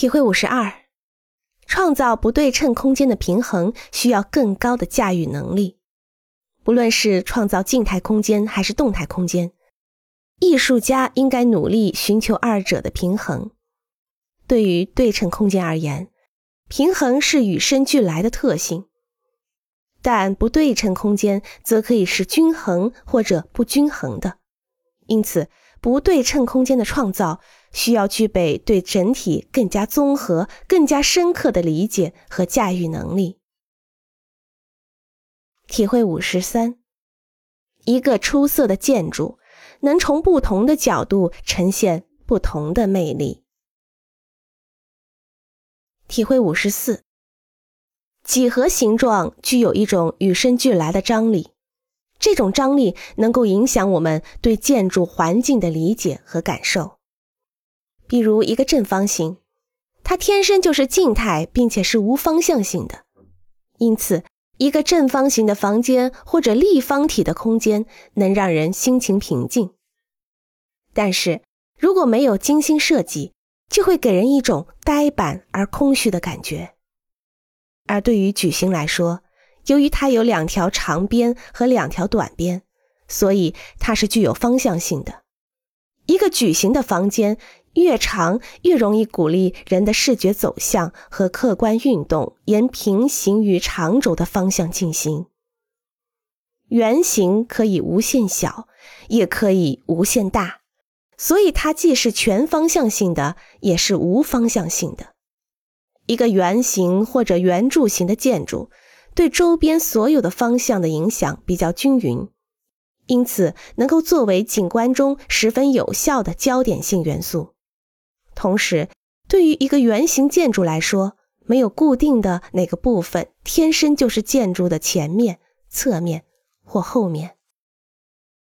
体会五十二，创造不对称空间的平衡需要更高的驾驭能力。不论是创造静态空间还是动态空间，艺术家应该努力寻求二者的平衡。对于对称空间而言，平衡是与生俱来的特性；但不对称空间则可以是均衡或者不均衡的。因此，不对称空间的创造需要具备对整体更加综合、更加深刻的理解和驾驭能力。体会五十三：一个出色的建筑能从不同的角度呈现不同的魅力。体会五十四：几何形状具有一种与生俱来的张力。这种张力能够影响我们对建筑环境的理解和感受。比如一个正方形，它天生就是静态，并且是无方向性的。因此，一个正方形的房间或者立方体的空间能让人心情平静。但是，如果没有精心设计，就会给人一种呆板而空虚的感觉。而对于矩形来说，由于它有两条长边和两条短边，所以它是具有方向性的。一个矩形的房间越长，越容易鼓励人的视觉走向和客观运动沿平行与长轴的方向进行。圆形可以无限小，也可以无限大，所以它既是全方向性的，也是无方向性的。一个圆形或者圆柱形的建筑。对周边所有的方向的影响比较均匀，因此能够作为景观中十分有效的焦点性元素。同时，对于一个圆形建筑来说，没有固定的哪个部分天生就是建筑的前面、侧面或后面。